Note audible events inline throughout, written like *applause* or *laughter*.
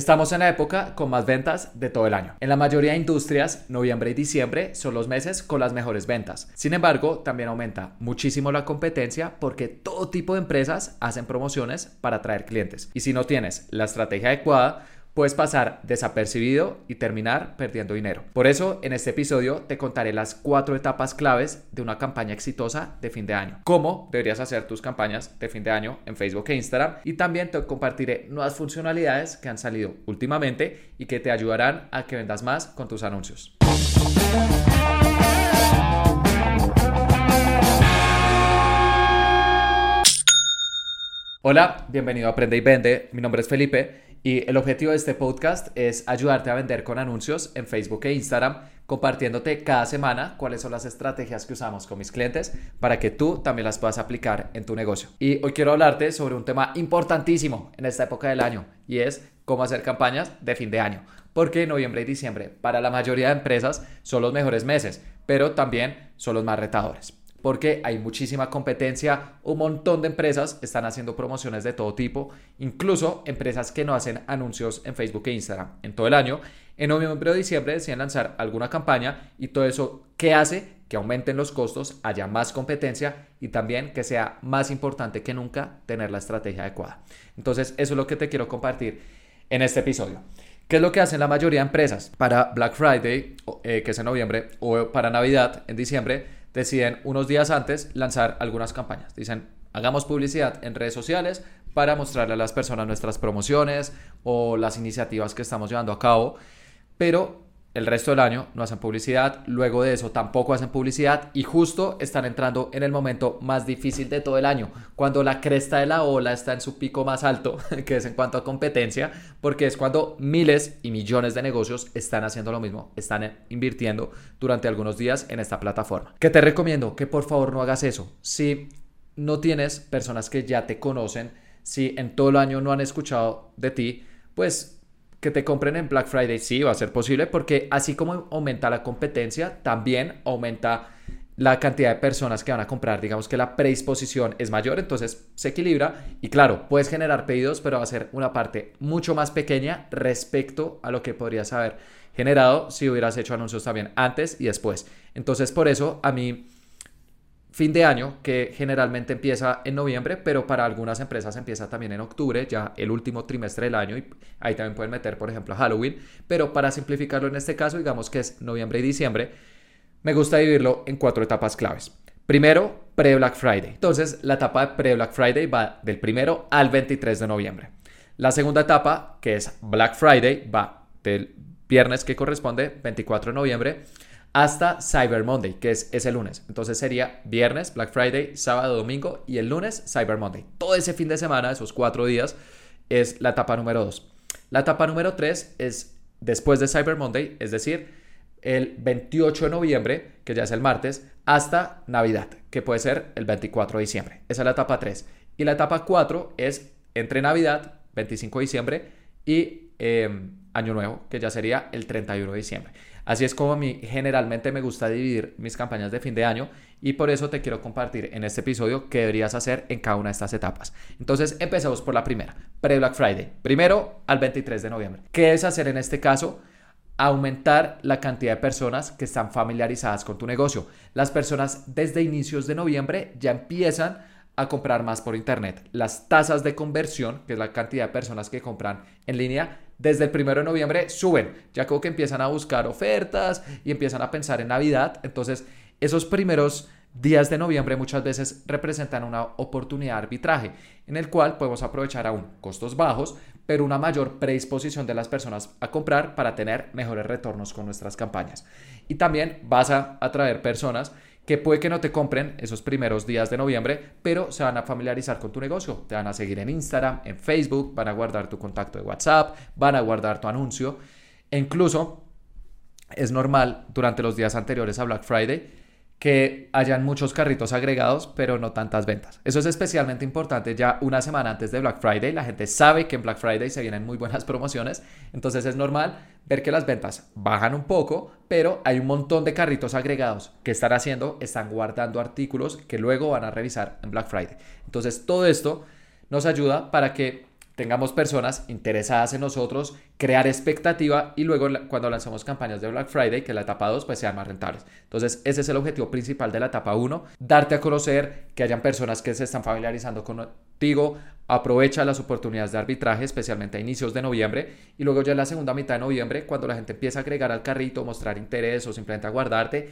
Estamos en la época con más ventas de todo el año. En la mayoría de industrias, noviembre y diciembre son los meses con las mejores ventas. Sin embargo, también aumenta muchísimo la competencia porque todo tipo de empresas hacen promociones para atraer clientes. Y si no tienes la estrategia adecuada, puedes pasar desapercibido y terminar perdiendo dinero. Por eso, en este episodio te contaré las cuatro etapas claves de una campaña exitosa de fin de año. Cómo deberías hacer tus campañas de fin de año en Facebook e Instagram. Y también te compartiré nuevas funcionalidades que han salido últimamente y que te ayudarán a que vendas más con tus anuncios. Hola, bienvenido a Aprende y Vende. Mi nombre es Felipe y el objetivo de este podcast es ayudarte a vender con anuncios en Facebook e Instagram, compartiéndote cada semana cuáles son las estrategias que usamos con mis clientes para que tú también las puedas aplicar en tu negocio. Y hoy quiero hablarte sobre un tema importantísimo en esta época del año y es cómo hacer campañas de fin de año. Porque noviembre y diciembre para la mayoría de empresas son los mejores meses, pero también son los más retadores porque hay muchísima competencia, un montón de empresas están haciendo promociones de todo tipo, incluso empresas que no hacen anuncios en Facebook e Instagram en todo el año. En noviembre o diciembre deciden lanzar alguna campaña y todo eso, ¿qué hace? Que aumenten los costos, haya más competencia y también que sea más importante que nunca tener la estrategia adecuada. Entonces, eso es lo que te quiero compartir en este episodio. ¿Qué es lo que hacen la mayoría de empresas? Para Black Friday, eh, que es en noviembre, o para Navidad, en diciembre, deciden unos días antes lanzar algunas campañas. Dicen, hagamos publicidad en redes sociales para mostrarle a las personas nuestras promociones o las iniciativas que estamos llevando a cabo, pero el resto del año no hacen publicidad, luego de eso tampoco hacen publicidad y justo están entrando en el momento más difícil de todo el año, cuando la cresta de la ola está en su pico más alto, *laughs* que es en cuanto a competencia, porque es cuando miles y millones de negocios están haciendo lo mismo, están invirtiendo durante algunos días en esta plataforma. ¿Qué te recomiendo? Que por favor no hagas eso. Si no tienes personas que ya te conocen, si en todo el año no han escuchado de ti, pues que te compren en Black Friday, sí, va a ser posible porque así como aumenta la competencia, también aumenta la cantidad de personas que van a comprar, digamos que la predisposición es mayor, entonces se equilibra y claro, puedes generar pedidos, pero va a ser una parte mucho más pequeña respecto a lo que podrías haber generado si hubieras hecho anuncios también antes y después. Entonces, por eso a mí fin de año, que generalmente empieza en noviembre, pero para algunas empresas empieza también en octubre, ya el último trimestre del año, y ahí también pueden meter, por ejemplo, Halloween, pero para simplificarlo en este caso, digamos que es noviembre y diciembre, me gusta dividirlo en cuatro etapas claves. Primero, pre-Black Friday. Entonces, la etapa de pre-Black Friday va del primero al 23 de noviembre. La segunda etapa, que es Black Friday, va del viernes que corresponde, 24 de noviembre, hasta Cyber Monday, que es ese lunes. Entonces sería viernes, Black Friday, sábado, domingo y el lunes Cyber Monday. Todo ese fin de semana, esos cuatro días, es la etapa número dos. La etapa número tres es después de Cyber Monday, es decir, el 28 de noviembre, que ya es el martes, hasta Navidad, que puede ser el 24 de diciembre. Esa es la etapa 3. Y la etapa 4 es entre Navidad, 25 de diciembre, y em, Año Nuevo, que ya sería el 31 de diciembre. Así es como mí generalmente me gusta dividir mis campañas de fin de año y por eso te quiero compartir en este episodio qué deberías hacer en cada una de estas etapas. Entonces, empecemos por la primera, pre-Black Friday. Primero al 23 de noviembre. ¿Qué debes hacer en este caso? aumentar la cantidad de personas que están familiarizadas con tu negocio. Las personas desde inicios de noviembre ya empiezan a comprar más por internet. Las tasas de conversión, que es la cantidad de personas que compran en línea, desde el primero de noviembre suben. Ya como que empiezan a buscar ofertas y empiezan a pensar en Navidad. Entonces, esos primeros días de noviembre muchas veces representan una oportunidad de arbitraje en el cual podemos aprovechar aún costos bajos, pero una mayor predisposición de las personas a comprar para tener mejores retornos con nuestras campañas. Y también vas a atraer personas que puede que no te compren esos primeros días de noviembre, pero se van a familiarizar con tu negocio. Te van a seguir en Instagram, en Facebook, van a guardar tu contacto de WhatsApp, van a guardar tu anuncio. E incluso es normal durante los días anteriores a Black Friday que hayan muchos carritos agregados, pero no tantas ventas. Eso es especialmente importante ya una semana antes de Black Friday. La gente sabe que en Black Friday se vienen muy buenas promociones, entonces es normal ver que las ventas bajan un poco, pero hay un montón de carritos agregados que están haciendo, están guardando artículos que luego van a revisar en Black Friday. Entonces todo esto nos ayuda para que tengamos personas interesadas en nosotros, crear expectativa y luego cuando lanzamos campañas de Black Friday, que la etapa 2 pues sean más rentables. Entonces ese es el objetivo principal de la etapa 1, darte a conocer, que hayan personas que se están familiarizando contigo, aprovecha las oportunidades de arbitraje, especialmente a inicios de noviembre y luego ya en la segunda mitad de noviembre, cuando la gente empieza a agregar al carrito, mostrar interés o simplemente a guardarte,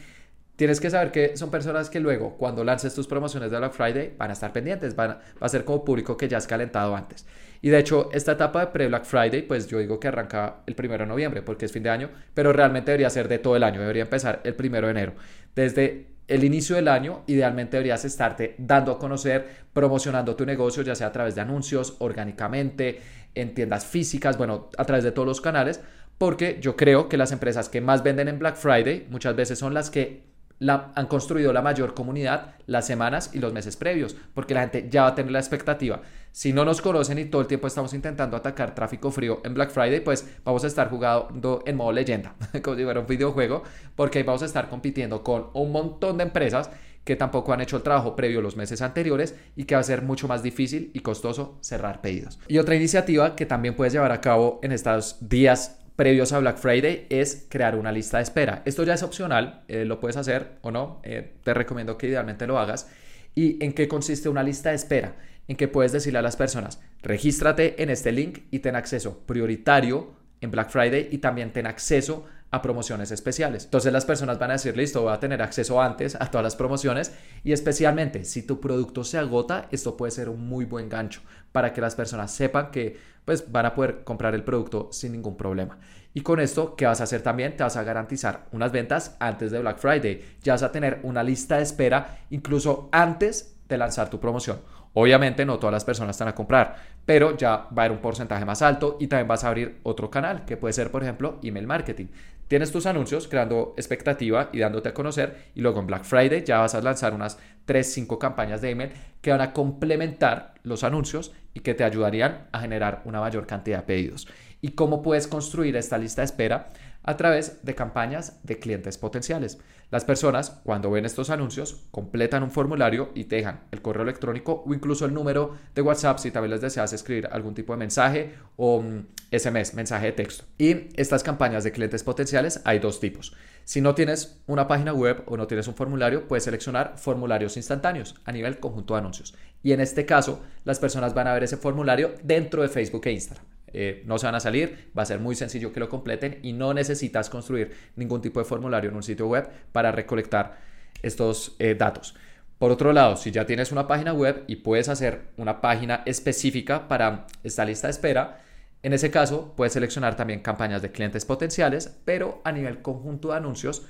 tienes que saber que son personas que luego, cuando lances tus promociones de Black Friday, van a estar pendientes, van va a ser como público que ya has calentado antes. Y de hecho, esta etapa de pre-Black Friday, pues yo digo que arranca el primero de noviembre porque es fin de año, pero realmente debería ser de todo el año, debería empezar el primero de enero. Desde el inicio del año, idealmente deberías estarte dando a conocer, promocionando tu negocio, ya sea a través de anuncios, orgánicamente, en tiendas físicas, bueno, a través de todos los canales, porque yo creo que las empresas que más venden en Black Friday muchas veces son las que han construido la mayor comunidad las semanas y los meses previos, porque la gente ya va a tener la expectativa. Si no nos conocen y todo el tiempo estamos intentando atacar tráfico frío en Black Friday, pues vamos a estar jugando en modo leyenda, *laughs* como si fuera un videojuego, porque vamos a estar compitiendo con un montón de empresas que tampoco han hecho el trabajo previo los meses anteriores y que va a ser mucho más difícil y costoso cerrar pedidos. Y otra iniciativa que también puedes llevar a cabo en estos días previos a Black Friday es crear una lista de espera. Esto ya es opcional, eh, lo puedes hacer o no, eh, te recomiendo que idealmente lo hagas. ¿Y en qué consiste una lista de espera? En que puedes decirle a las personas, regístrate en este link y ten acceso prioritario en Black Friday y también ten acceso a promociones especiales. Entonces las personas van a decir, listo, voy a tener acceso antes a todas las promociones y especialmente si tu producto se agota, esto puede ser un muy buen gancho para que las personas sepan que pues van a poder comprar el producto sin ningún problema. Y con esto, ¿qué vas a hacer también? Te vas a garantizar unas ventas antes de Black Friday. Ya vas a tener una lista de espera incluso antes de lanzar tu promoción. Obviamente no todas las personas están a comprar, pero ya va a haber un porcentaje más alto y también vas a abrir otro canal, que puede ser, por ejemplo, email marketing. Tienes tus anuncios creando expectativa y dándote a conocer y luego en Black Friday ya vas a lanzar unas 3, 5 campañas de email que van a complementar los anuncios y que te ayudarían a generar una mayor cantidad de pedidos. ¿Y cómo puedes construir esta lista de espera? A través de campañas de clientes potenciales. Las personas, cuando ven estos anuncios, completan un formulario y dejan el correo electrónico o incluso el número de WhatsApp si tal vez deseas escribir algún tipo de mensaje o SMS, mm, mensaje de texto. Y estas campañas de clientes potenciales hay dos tipos. Si no tienes una página web o no tienes un formulario, puedes seleccionar formularios instantáneos a nivel conjunto de anuncios. Y en este caso, las personas van a ver ese formulario dentro de Facebook e Instagram. Eh, no se van a salir, va a ser muy sencillo que lo completen y no necesitas construir ningún tipo de formulario en un sitio web para recolectar estos eh, datos. Por otro lado, si ya tienes una página web y puedes hacer una página específica para esta lista de espera, en ese caso puedes seleccionar también campañas de clientes potenciales, pero a nivel conjunto de anuncios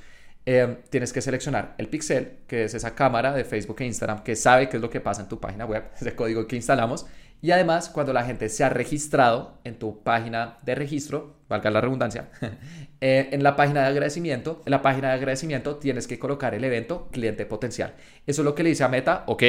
eh, tienes que seleccionar el pixel, que es esa cámara de Facebook e Instagram que sabe qué es lo que pasa en tu página web, *laughs* ese código que instalamos, y además, cuando la gente se ha registrado en tu página de registro, valga la redundancia, *laughs* eh, en la página de agradecimiento, en la página de agradecimiento tienes que colocar el evento cliente potencial. Eso es lo que le dice a Meta, ok,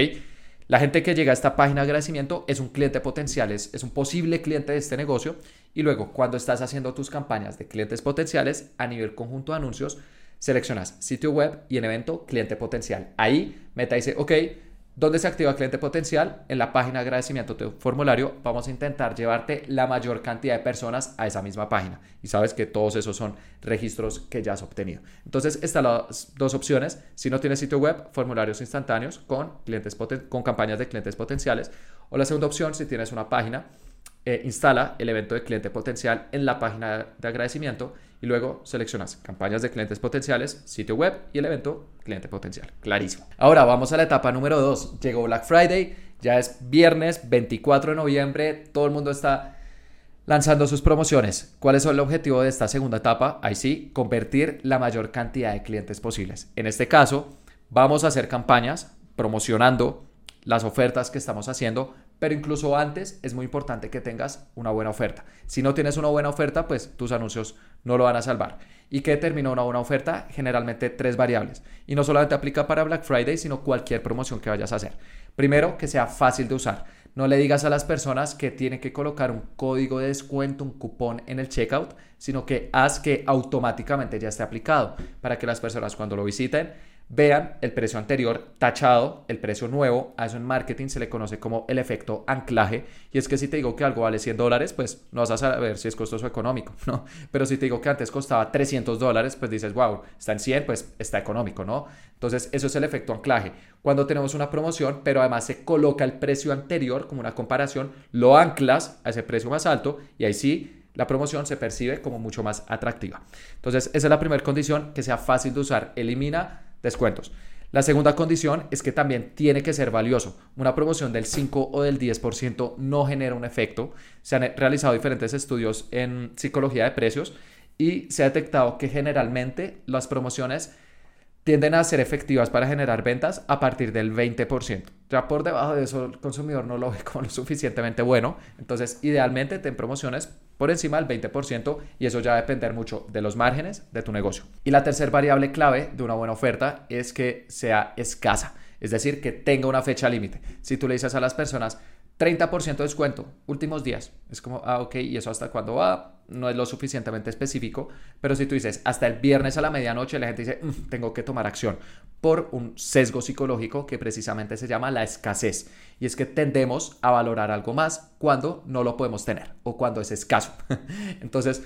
la gente que llega a esta página de agradecimiento es un cliente potencial, es, es un posible cliente de este negocio. Y luego, cuando estás haciendo tus campañas de clientes potenciales a nivel conjunto de anuncios, seleccionas sitio web y en evento cliente potencial. Ahí Meta dice, ok, ¿Dónde se activa cliente potencial? En la página de agradecimiento de formulario vamos a intentar llevarte la mayor cantidad de personas a esa misma página. Y sabes que todos esos son registros que ya has obtenido. Entonces, están las dos opciones. Si no tienes sitio web, formularios instantáneos con, clientes con campañas de clientes potenciales. O la segunda opción, si tienes una página, eh, instala el evento de cliente potencial en la página de agradecimiento y luego seleccionas campañas de clientes potenciales, sitio web y el evento cliente potencial. Clarísimo. Ahora vamos a la etapa número 2. Llegó Black Friday, ya es viernes 24 de noviembre, todo el mundo está lanzando sus promociones. ¿Cuál es el objetivo de esta segunda etapa? Ahí sí, convertir la mayor cantidad de clientes posibles. En este caso, vamos a hacer campañas promocionando las ofertas que estamos haciendo pero incluso antes es muy importante que tengas una buena oferta. Si no tienes una buena oferta, pues tus anuncios no lo van a salvar. ¿Y qué determina una buena oferta? Generalmente tres variables. Y no solamente aplica para Black Friday, sino cualquier promoción que vayas a hacer. Primero, que sea fácil de usar. No le digas a las personas que tienen que colocar un código de descuento, un cupón en el checkout, sino que haz que automáticamente ya esté aplicado para que las personas cuando lo visiten vean el precio anterior tachado, el precio nuevo, a eso en marketing se le conoce como el efecto anclaje, y es que si te digo que algo vale 100 dólares, pues no vas a saber si es costoso o económico, *laughs* ¿no? Pero si te digo que antes costaba 300 dólares, pues dices, wow, está en 100, pues está económico, ¿no? Entonces, eso es el efecto anclaje. Cuando tenemos una promoción, pero además se coloca el precio anterior como una comparación, lo anclas a ese precio más alto y ahí sí la promoción se percibe como mucho más atractiva. Entonces, esa es la primera condición, que sea fácil de usar. Elimina descuentos. La segunda condición es que también tiene que ser valioso. Una promoción del 5 o del 10% no genera un efecto. Se han realizado diferentes estudios en psicología de precios y se ha detectado que generalmente las promociones tienden a ser efectivas para generar ventas a partir del 20%. Ya por debajo de eso el consumidor no lo ve como lo suficientemente bueno. Entonces, idealmente ten promociones por encima del 20% y eso ya va a depender mucho de los márgenes de tu negocio. Y la tercera variable clave de una buena oferta es que sea escasa, es decir, que tenga una fecha límite. Si tú le dices a las personas, 30% de descuento, últimos días. Es como, ah, ok, ¿y eso hasta cuándo va? No es lo suficientemente específico, pero si tú dices hasta el viernes a la medianoche, la gente dice, mm, tengo que tomar acción por un sesgo psicológico que precisamente se llama la escasez. Y es que tendemos a valorar algo más cuando no lo podemos tener o cuando es escaso. *laughs* Entonces,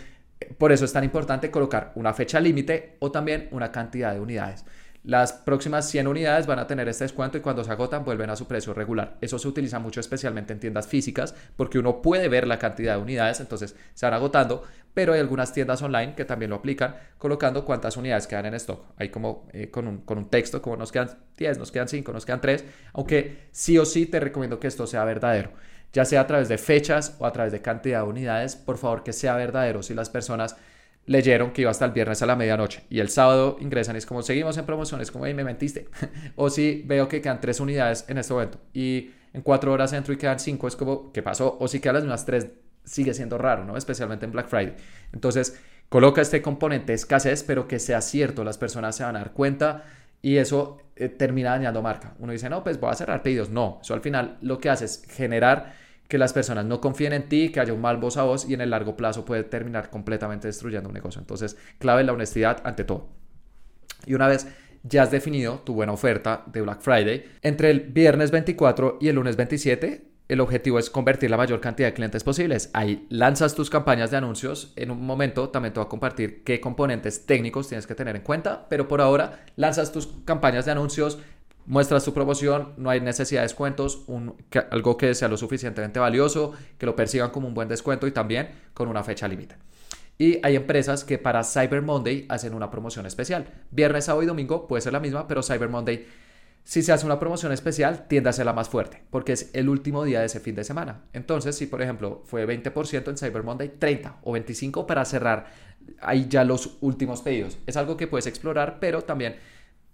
por eso es tan importante colocar una fecha límite o también una cantidad de unidades. Las próximas 100 unidades van a tener este descuento y cuando se agotan vuelven a su precio regular. Eso se utiliza mucho especialmente en tiendas físicas porque uno puede ver la cantidad de unidades, entonces se van agotando, pero hay algunas tiendas online que también lo aplican colocando cuántas unidades quedan en stock. Hay como eh, con, un, con un texto, como nos quedan 10, nos quedan 5, nos quedan 3, aunque sí o sí te recomiendo que esto sea verdadero ya sea a través de fechas o a través de cantidad de unidades, por favor que sea verdadero. Si las personas leyeron que iba hasta el viernes a la medianoche y el sábado ingresan y es como seguimos en promociones, como ahí me mentiste. *laughs* o si veo que quedan tres unidades en este momento y en cuatro horas entro y quedan cinco, es como, ¿qué pasó? O si quedan las mismas tres, sigue siendo raro, ¿no? Especialmente en Black Friday. Entonces, coloca este componente escasez, pero que sea cierto, las personas se van a dar cuenta y eso eh, termina dañando marca. Uno dice, no, pues voy a cerrar pedidos. No, eso al final lo que hace es generar que las personas no confíen en ti, que haya un mal voz a voz y en el largo plazo puede terminar completamente destruyendo un negocio. Entonces, clave la honestidad ante todo. Y una vez ya has definido tu buena oferta de Black Friday, entre el viernes 24 y el lunes 27, el objetivo es convertir la mayor cantidad de clientes posibles. Ahí lanzas tus campañas de anuncios. En un momento también te voy a compartir qué componentes técnicos tienes que tener en cuenta, pero por ahora lanzas tus campañas de anuncios, muestras tu promoción, no hay necesidad de descuentos, un, algo que sea lo suficientemente valioso, que lo perciban como un buen descuento y también con una fecha límite. Y hay empresas que para Cyber Monday hacen una promoción especial. Viernes, sábado y domingo puede ser la misma, pero Cyber Monday, si se hace una promoción especial, tiende a ser la más fuerte, porque es el último día de ese fin de semana. Entonces, si por ejemplo fue 20% en Cyber Monday, 30 o 25 para cerrar ahí ya los últimos pedidos. Es algo que puedes explorar, pero también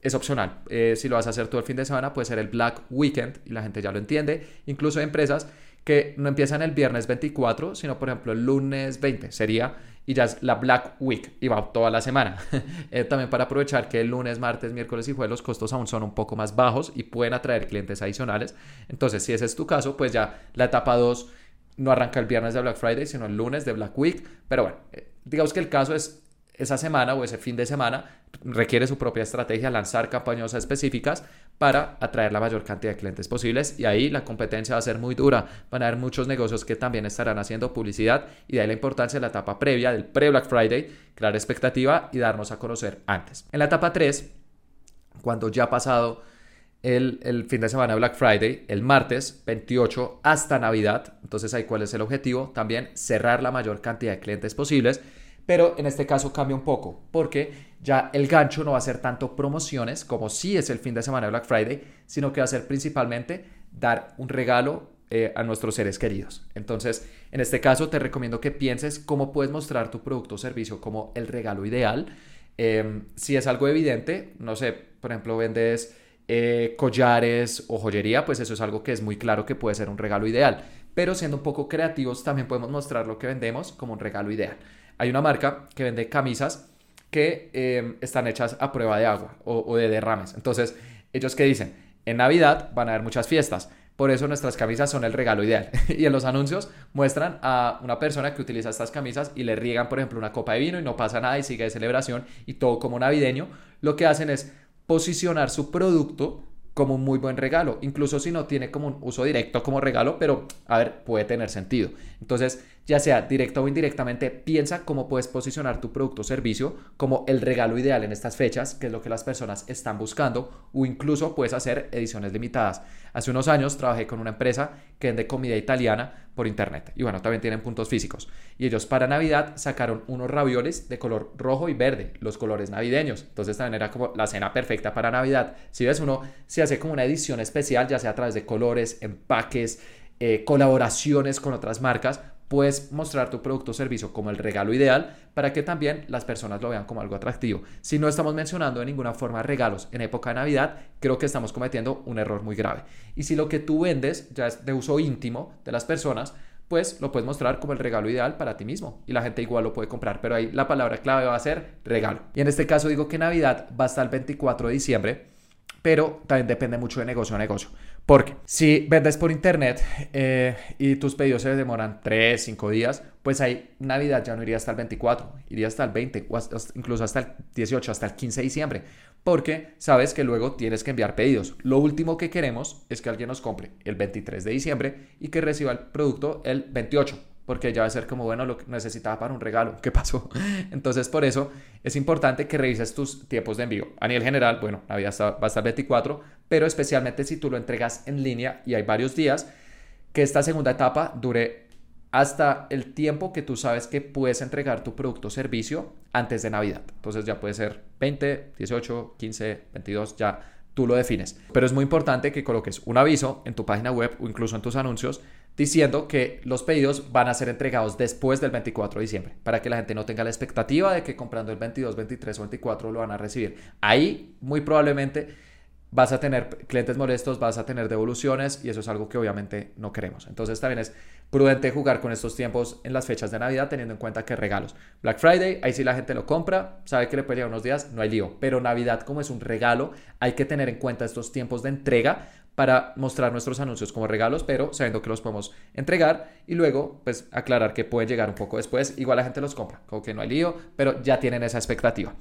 es opcional. Eh, si lo vas a hacer todo el fin de semana, puede ser el Black Weekend y la gente ya lo entiende. Incluso hay empresas que no empiezan el viernes 24, sino por ejemplo el lunes 20 sería y ya es la Black Week y va toda la semana. *laughs* Eh, también para aprovechar que el lunes, martes, miércoles y jueves los costos aún son un poco más bajos y pueden atraer clientes adicionales. Entonces, si ese es tu caso, pues ya la etapa 2 no arranca el viernes de Black Friday, sino el lunes de Black Week. Pero bueno, eh, digamos que el caso es esa semana o ese fin de semana requiere su propia estrategia, lanzar campañas específicas para atraer la mayor cantidad de clientes posibles y ahí la competencia va a ser muy dura. Van a haber muchos negocios que también estarán haciendo publicidad y de ahí la importancia de la etapa previa del pre-Black Friday, crear expectativa y darnos a conocer antes. En la etapa 3, cuando ya ha pasado el, el, fin de semana Black Friday, el martes 28 hasta Navidad, entonces ahí cuál es el objetivo, también cerrar la mayor cantidad de clientes posibles pero en este caso cambia un poco, porque ya el gancho no va a ser tanto promociones, como si es el fin de semana de Black Friday, sino que va a ser principalmente dar un regalo eh, a nuestros seres queridos. Entonces, en este caso te recomiendo que pienses cómo puedes mostrar tu producto o servicio como el regalo ideal. Em, si es algo evidente, no sé, por ejemplo, vendes eh, collares o joyería, pues eso es algo que es muy claro que puede ser un regalo ideal. Pero siendo un poco creativos, también podemos mostrar lo que vendemos como un regalo ideal. Hay una marca que vende camisas que em, están hechas a prueba de agua o, de derrames. Entonces, ellos que dicen, en Navidad van a haber muchas fiestas, por eso nuestras camisas son el regalo ideal. *laughs* y en los anuncios muestran a una persona que utiliza estas camisas y le riegan, por ejemplo, una copa de vino y no pasa nada y sigue de celebración y todo como navideño. Lo que hacen es posicionar su producto como un muy buen regalo, incluso si no tiene como un uso directo como regalo, pero a ver, puede tener sentido. Entonces, ya sea directo o indirectamente, piensa cómo puedes posicionar tu producto o servicio como el regalo ideal en estas fechas, que es lo que las personas están buscando, o incluso puedes hacer ediciones limitadas. Hace unos años trabajé con una empresa que vende comida italiana por internet y bueno, también tienen puntos físicos. Y ellos para Navidad sacaron unos ravioles de color rojo y verde, los colores navideños. Entonces también era como la cena perfecta para Navidad. Si ves, uno se hace como una edición especial, ya sea a través de colores, empaques, eh, colaboraciones con otras marcas, puedes mostrar tu producto o servicio como el regalo ideal para que también las personas lo vean como algo atractivo. Si no estamos mencionando de ninguna forma regalos en época de Navidad, creo que estamos cometiendo un error muy grave. Y si lo que tú vendes ya es de uso íntimo de las personas, pues lo puedes mostrar como el regalo ideal para ti mismo y la gente igual lo puede comprar, pero ahí la palabra clave va a ser regalo. Y en este caso digo que Navidad va hasta el 24 de diciembre, pero también depende mucho de negocio a negocio. Porque si vendes por internet eh, y tus pedidos se demoran 3, 5 días, pues ahí Navidad ya no iría hasta el 24, iría hasta el 20 o incluso hasta el 18, hasta el 15 de diciembre. Porque sabes que luego tienes que enviar pedidos. Lo último que queremos es que alguien nos compre el 23 de diciembre y que reciba el producto el 28 porque ya va a ser como, bueno, lo que necesitaba para un regalo, ¿qué pasó? *laughs* Entonces, por eso es importante que revises tus tiempos de envío. A nivel general, bueno, Navidad va a estar 24, pero especialmente si tú lo entregas en línea y hay varios días, que esta segunda etapa dure hasta el tiempo que tú sabes que puedes entregar tu producto o servicio antes de Navidad. Entonces ya puede ser 20, 18, 15, 22, ya tú lo defines. Pero es muy importante que coloques un aviso en tu página web o incluso en tus anuncios diciendo que los pedidos van a ser entregados después del 24 de diciembre, para que la gente no tenga la expectativa de que comprando el 22, 23 o 24 lo van a recibir. Ahí muy probablemente vas a tener clientes molestos, vas a tener devoluciones y eso es algo que obviamente no queremos. Entonces también es prudente jugar con estos tiempos en las fechas de Navidad teniendo en cuenta que regalos. Black Friday, ahí sí la gente lo compra, sabe que le puede unos días, no hay lío. Pero Navidad como es un regalo, hay que tener en cuenta estos tiempos de entrega para mostrar nuestros anuncios como regalos, pero sabiendo que los podemos entregar y luego pues aclarar que pueden llegar un poco después. Igual la gente los compra, como que no hay lío, pero ya tienen esa expectativa.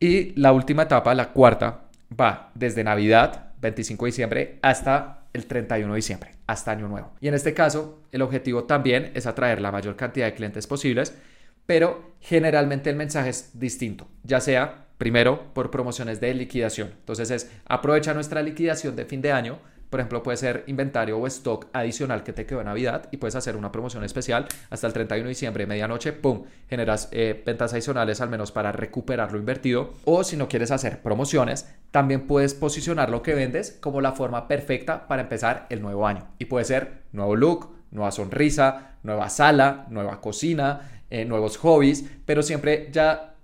Y la última etapa, la cuarta, va desde Navidad, 25 de diciembre, hasta el 31 de diciembre, hasta Año Nuevo. Y en este caso, el objetivo también es atraer la mayor cantidad de clientes posibles, pero generalmente el mensaje es distinto, ya sea Primero, por promociones de liquidación. Entonces es aprovecha nuestra liquidación de fin de año. Por ejemplo, puede ser inventario o stock adicional que te quedó en Navidad y puedes hacer una promoción especial hasta el 31 de diciembre, medianoche, ¡pum! Generas eh, ventas adicionales al menos para recuperar lo invertido. O si no quieres hacer promociones, también puedes posicionar lo que vendes como la forma perfecta para empezar el nuevo año. Y puede ser nuevo look, nueva sonrisa, nueva sala, nueva cocina, eh, nuevos hobbies, pero siempre ya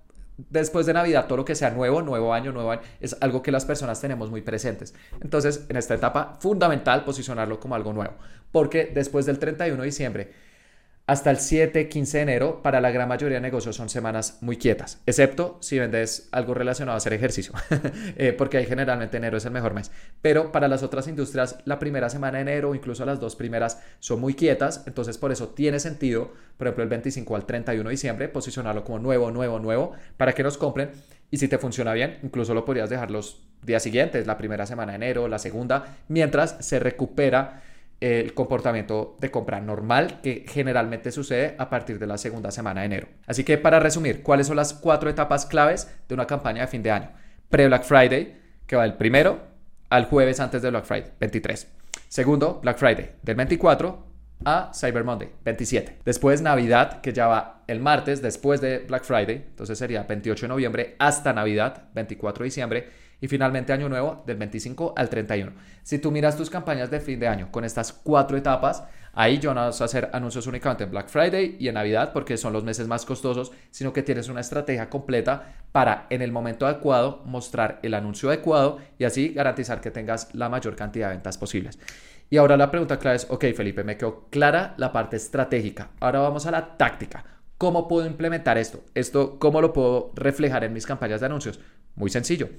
después de Navidad, todo lo que sea nuevo, nuevo año, nuevo año, es algo que las personas tenemos muy presentes. Entonces, en esta etapa, fundamental posicionarlo como algo nuevo, porque después del 31 de diciembre, hasta el 7, 15 de enero, para la gran mayoría de negocios son semanas muy quietas, excepto si vendes algo relacionado a hacer ejercicio, *laughs* eh, porque ahí generalmente enero es el mejor mes. Pero para las otras industrias, la primera semana de enero, incluso las dos primeras, son muy quietas, entonces por eso tiene sentido, por ejemplo, el 25 al 31 de diciembre, posicionarlo como nuevo, nuevo, nuevo, para que nos compren. Y si te funciona bien, incluso lo podrías dejar los días siguientes, la primera semana de enero, la segunda, mientras se recupera el comportamiento de compra normal que generalmente sucede a partir de la segunda semana de enero. Así que para resumir, ¿cuáles son las cuatro etapas claves de una campaña de fin de año? Pre-Black Friday, que va del primero al jueves antes de Black Friday, 23. Segundo, Black Friday, del 24 a Cyber Monday, 27. Después Navidad, que ya va el martes después de Black Friday, entonces sería 28 de noviembre hasta Navidad, 24 de diciembre y finalmente Año Nuevo del 25 al 31. Si tú miras tus campañas de fin de año con estas cuatro etapas, ahí yo no vas a hacer anuncios únicamente en Black Friday y en Navidad porque son los meses más costosos, sino que tienes una estrategia completa para en el momento adecuado mostrar el anuncio adecuado y así garantizar que tengas la mayor cantidad de ventas posibles. Y ahora la pregunta clave es, ok Felipe, me quedó clara la parte estratégica. Ahora vamos a la táctica. ¿Cómo puedo implementar esto? Esto, ¿cómo lo puedo reflejar en mis campañas de anuncios? Muy sencillo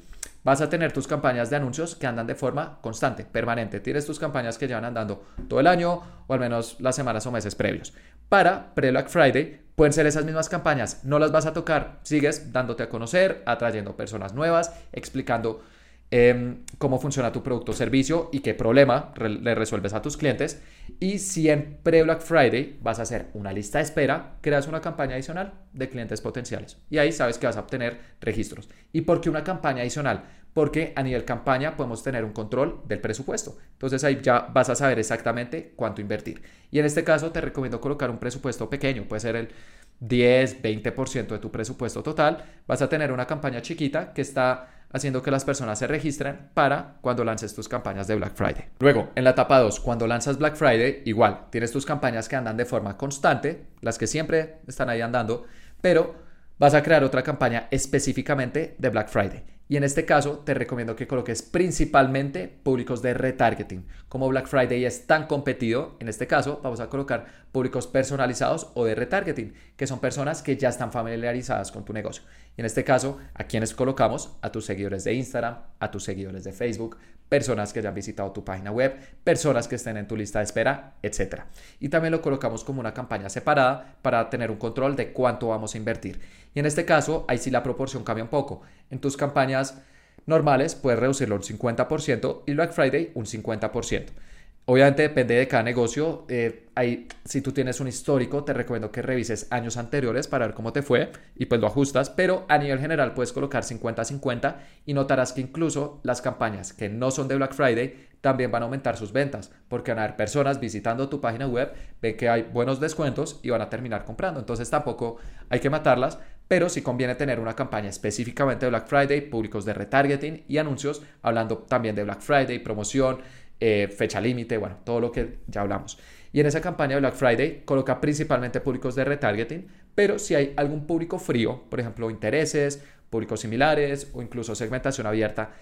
vas a tener tus campañas de anuncios que andan de forma constante, permanente. Tienes tus campañas que llevan andando todo el año o al menos las semanas o meses previos. Para pre-Black Friday pueden ser esas mismas campañas, no las vas a tocar, sigues dándote a conocer, atrayendo personas nuevas, explicando Em, cómo funciona tu producto o servicio y qué problema le resuelves a tus clientes. Y si en pre-Black Friday vas a hacer una lista de espera, creas una campaña adicional de clientes potenciales. Y ahí sabes que vas a obtener registros. ¿Y por qué una campaña adicional? Porque a nivel campaña podemos tener un control del presupuesto. Entonces ahí ya vas a saber exactamente cuánto invertir. Y en este caso te recomiendo colocar un presupuesto pequeño. Puede ser el 10, 20% de tu presupuesto total. Vas a tener una campaña chiquita que está haciendo que las personas se registren para cuando lances tus campañas de Black Friday. Luego, en la etapa 2, cuando lanzas Black Friday, igual, tienes tus campañas que andan de forma constante, las que siempre están ahí andando, pero vas a crear otra campaña específicamente de Black Friday. Y en este caso te recomiendo que coloques principalmente públicos de retargeting. Como Black Friday es tan competido, en este caso vamos a colocar públicos personalizados o de retargeting, que son personas que ya están familiarizadas con tu negocio. Y en este caso, ¿a quienes colocamos? A tus seguidores de Instagram, a tus seguidores de Facebook, personas que ya han visitado tu página web, personas que estén en tu lista de espera, etc. Y también lo colocamos como una campaña separada para tener un control de cuánto vamos a invertir. Y en este caso, ahí sí la proporción cambia un poco. En tus campañas normales puedes reducirlo un 50% y Black Friday un 50%. Obviamente depende de cada negocio. Eh, si tú tienes un histórico, te recomiendo que revises años anteriores para ver cómo te fue y pues lo ajustas. Pero a nivel general puedes colocar 50-50 y notarás que incluso las campañas que no son de Black Friday también van a aumentar sus ventas porque van a haber personas visitando tu página web, ven que hay buenos descuentos y van a terminar comprando. Entonces tampoco hay que matarlas, pero sí conviene tener una campaña específicamente de Black Friday, públicos de retargeting y anuncios, hablando también de Black Friday, promoción eh, fecha límite, bueno, todo lo que ya hablamos. Y en esa campaña Black Friday coloca principalmente públicos de retargeting, pero si hay algún público frío, por ejemplo, intereses, públicos similares o incluso segmentación abierta,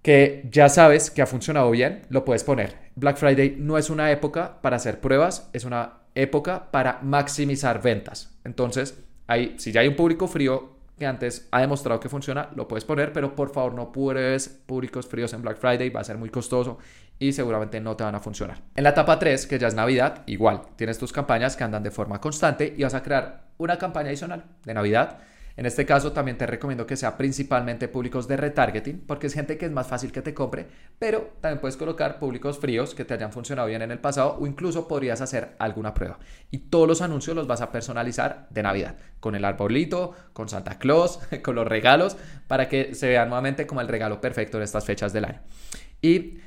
que ya sabes que ha funcionado bien, lo puedes poner. Black Friday no es una época para hacer pruebas, es una época para maximizar ventas. Entonces, ahí, si ya hay un público frío, que antes ha demostrado que funciona, lo puedes poner, pero por favor no pruebes públicos fríos en Black Friday, va a ser muy costoso y seguramente no te van a funcionar. En la etapa 3, que ya es Navidad, igual, tienes tus campañas que andan de forma constante y vas a crear una campaña adicional de Navidad en este caso también te recomiendo que sea principalmente públicos de retargeting porque es gente que es más fácil que te compre, pero también puedes colocar públicos fríos que te hayan funcionado bien en el pasado o incluso podrías hacer alguna prueba. Y todos los anuncios los vas a personalizar de Navidad, con el arbolito, con Santa Claus, *laughs* con los regalos, para que se vean nuevamente como el regalo perfecto en estas fechas del año. Y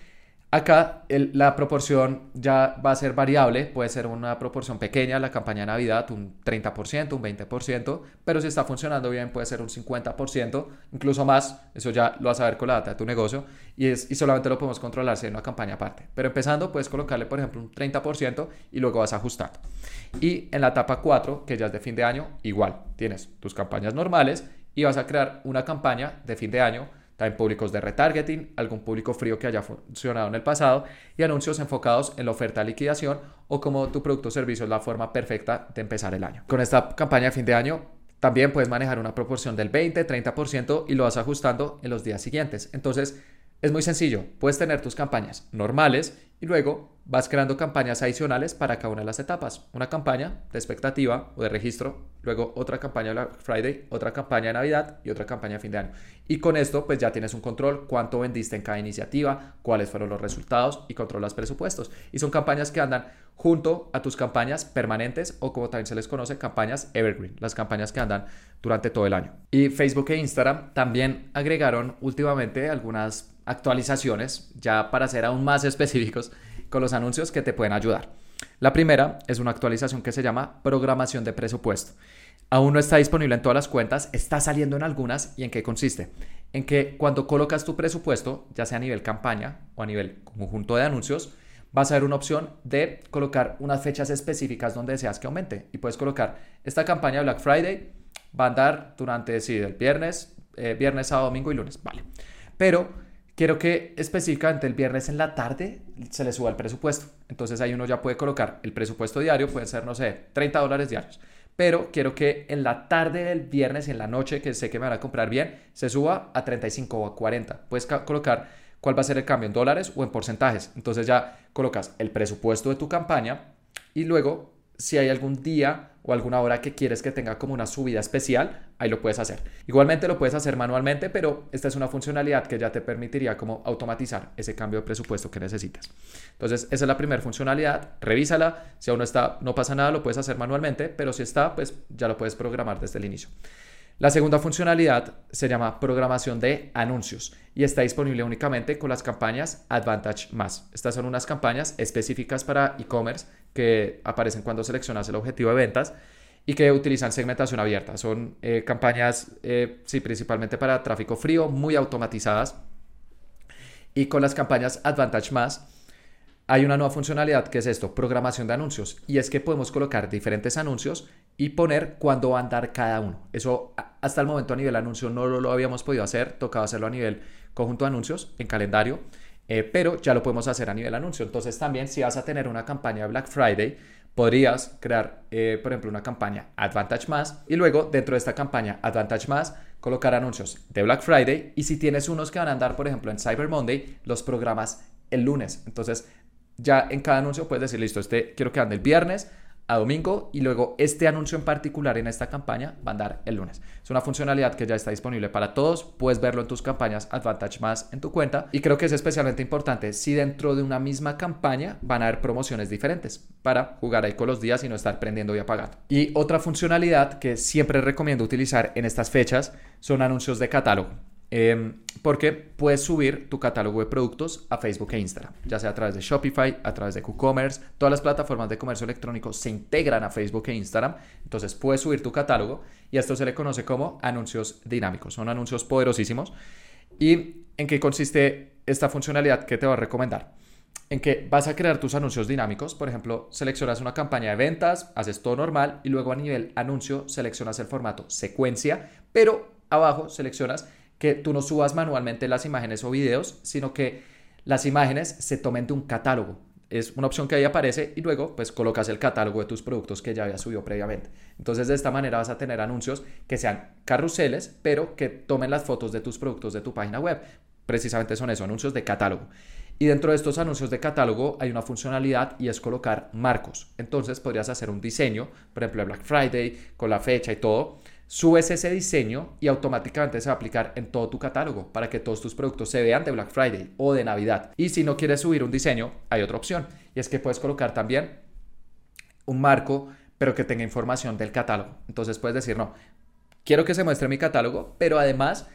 Acá la proporción ya va a ser variable, puede ser una proporción pequeña, la campaña Navidad un 30%, un 20%, pero si está funcionando bien puede ser un 50%, incluso más, eso ya lo vas a ver con la data de tu negocio y solamente lo podemos controlar si hay una campaña aparte. Pero empezando puedes colocarle por ejemplo un 30% y luego vas ajustando. Y en la etapa 4, que ya es de fin de año, igual, tienes tus campañas normales y vas a crear una campaña de fin de año también públicos de retargeting, algún público frío que haya funcionado en el pasado y anuncios enfocados en la oferta de liquidación o como tu producto o servicio es la forma perfecta de empezar el año. Con esta campaña de fin de año también puedes manejar una proporción del 20-30% y lo vas ajustando en los días siguientes. Entonces es muy sencillo, puedes tener tus campañas normales y luego vas creando campañas adicionales para cada una de las etapas. Una campaña de expectativa o de registro, luego otra campaña de Black Friday, otra campaña de Navidad y otra campaña de fin de año. Y con esto pues ya tienes un control, cuánto vendiste en cada iniciativa, cuáles fueron los resultados y controlas presupuestos. Y son campañas que andan junto a tus campañas permanentes o como también se les conoce, campañas evergreen, las campañas que andan durante todo el año. Y Facebook e Instagram también agregaron últimamente algunas actualizaciones ya para ser aún más *laughs* específicos con los anuncios que te pueden ayudar. La primera es una actualización que se llama programación de presupuesto. Aún no está disponible en todas las cuentas, está saliendo en algunas y en qué consiste. En que cuando colocas tu presupuesto, ya sea a nivel campaña o a nivel conjunto de anuncios, vas a ver una opción de colocar unas fechas específicas donde deseas que aumente. Y puedes colocar esta campaña Black Friday va a andar durante, el viernes, eh, viernes, sábado, domingo y lunes. Vale. Pero quiero que específicamente el viernes en la tarde se le suba el presupuesto. Entonces ahí uno ya puede colocar el presupuesto diario, puede ser, no sé, 30 dólares diarios. Pero quiero que en la tarde del viernes y en la noche, que sé que me van a comprar bien, se suba a 35 o a 40. Puedes colocar cuál va a ser el cambio en dólares o en porcentajes. Entonces ya colocas el presupuesto de tu campaña y luego si hay algún día o alguna hora que quieres que tenga como una subida especial, ahí lo puedes hacer. Igualmente lo puedes hacer manualmente, pero esta es una funcionalidad que ya te permitiría como automatizar ese cambio de presupuesto que necesitas. Entonces, esa es la primera funcionalidad, revísala, si aún no está, no pasa nada, lo puedes hacer manualmente, pero si está, pues ya lo puedes programar desde el inicio. La segunda funcionalidad se llama programación de anuncios y está disponible únicamente con las campañas Advantage Más. Estas son unas campañas específicas para e-commerce que aparecen cuando seleccionas el objetivo de ventas y que utilizan segmentación abierta. Son eh, campañas, eh, sí, principalmente para tráfico frío, muy automatizadas. Y con las campañas Advantage Más hay una nueva funcionalidad que es esto, programación de anuncios. Y es que podemos colocar diferentes anuncios y poner cuándo va a andar cada uno. Eso hasta el momento a nivel anuncio no lo, habíamos podido hacer, tocaba hacerlo a nivel conjunto de anuncios en calendario, eh, pero ya lo podemos hacer a nivel anuncio. Entonces también si vas a tener una campaña de Black Friday, podrías crear, eh, por ejemplo, una campaña Advantage Más y luego dentro de esta campaña Advantage Más colocar anuncios de Black Friday y si tienes unos que van a andar, por ejemplo, en Cyber Monday, los programas el lunes. Entonces ya en cada anuncio puedes decir, listo, este quiero que ande el viernes a domingo y luego este anuncio en particular en esta campaña va a andar el lunes. Es una funcionalidad que ya está disponible para todos, puedes verlo en tus campañas Advantage Más en tu cuenta y creo que es especialmente importante si dentro de una misma campaña van a haber promociones diferentes para jugar ahí con los días y no estar prendiendo y apagando. Y otra funcionalidad que siempre recomiendo utilizar en estas fechas son anuncios de catálogo. Em, porque puedes subir tu catálogo de productos a Facebook e Instagram, ya sea a través de Shopify, a través de WooCommerce, todas las plataformas de comercio electrónico se integran a Facebook e Instagram, entonces puedes subir tu catálogo y esto se le conoce como anuncios dinámicos, son anuncios poderosísimos. ¿Y en qué consiste esta funcionalidad que te voy a recomendar? En que vas a crear tus anuncios dinámicos, por ejemplo, seleccionas una campaña de ventas, haces todo normal y luego a nivel anuncio seleccionas el formato secuencia, pero abajo seleccionas que tú no subas manualmente las imágenes o videos, sino que las imágenes se tomen de un catálogo. Es una opción que ahí aparece y luego pues colocas el catálogo de tus productos que ya había subido previamente. Entonces de esta manera vas a tener anuncios que sean carruseles, pero que tomen las fotos de tus productos de tu página web. Precisamente son eso, anuncios de catálogo. Y dentro de estos anuncios de catálogo hay una funcionalidad y es colocar marcos. Entonces podrías hacer un diseño, por ejemplo, Black Friday, con la fecha y todo, subes ese diseño y automáticamente se va a aplicar en todo tu catálogo para que todos tus productos se vean de Black Friday o de Navidad. Y si no quieres subir un diseño, hay otra opción y es que puedes colocar también un marco pero que tenga información del catálogo. Entonces puedes decir, no, quiero que se muestre mi catálogo, pero además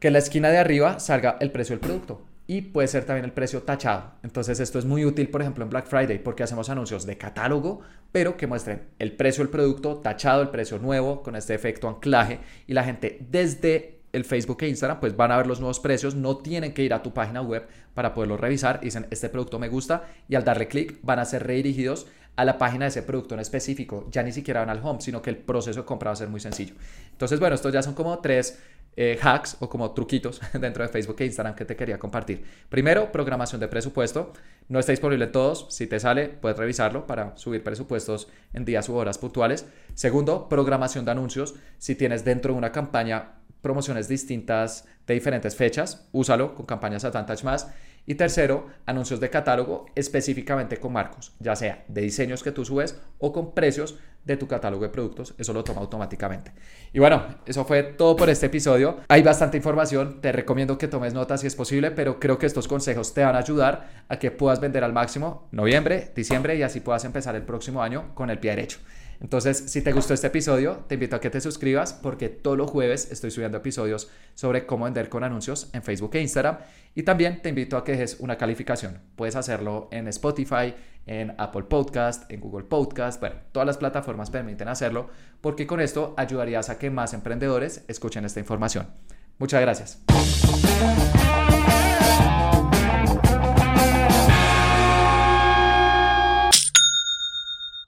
que en la esquina de arriba salga el precio del producto y puede ser también el precio tachado. Entonces esto es muy útil, por ejemplo, en Black Friday porque hacemos anuncios de catálogo, pero que muestren el precio del producto tachado, el precio nuevo, con este efecto anclaje y la gente desde el Facebook e Instagram pues van a ver los nuevos precios, no tienen que ir a tu página web para poderlo revisar, dicen este producto me gusta y al darle clic van a ser redirigidos a la página de ese producto en específico, ya ni siquiera van al home, sino que el proceso de compra va a ser muy sencillo. Entonces, bueno, estos ya son como tres eh, hacks o como truquitos *laughs* dentro de Facebook e Instagram que te quería compartir. Primero, programación de presupuesto. No está disponible en todos. Si te sale, puedes revisarlo para subir presupuestos en días u horas puntuales. Segundo, programación de anuncios. Si tienes dentro de una campaña promociones distintas de diferentes fechas, úsalo con campañas Advantage más. Y tercero, anuncios de catálogo específicamente con marcos, ya sea de diseños que tú subes o con precios de tu catálogo de productos. Eso lo toma automáticamente. Y bueno, eso fue todo por este episodio. Hay bastante información. Te recomiendo que tomes notas si es posible, pero creo que estos consejos te van a ayudar a que puedas vender al máximo noviembre, diciembre y así puedas empezar el próximo año con el pie derecho. Entonces, si te gustó este episodio, te invito a que te suscribas porque todos los jueves estoy subiendo episodios sobre cómo vender con anuncios en Facebook e Instagram. Y también te invito a que dejes una calificación. Puedes hacerlo en Spotify, en Apple Podcast, en Google Podcast. Bueno, todas las plataformas permiten hacerlo porque con esto ayudarías a que más emprendedores escuchen esta información. Muchas gracias.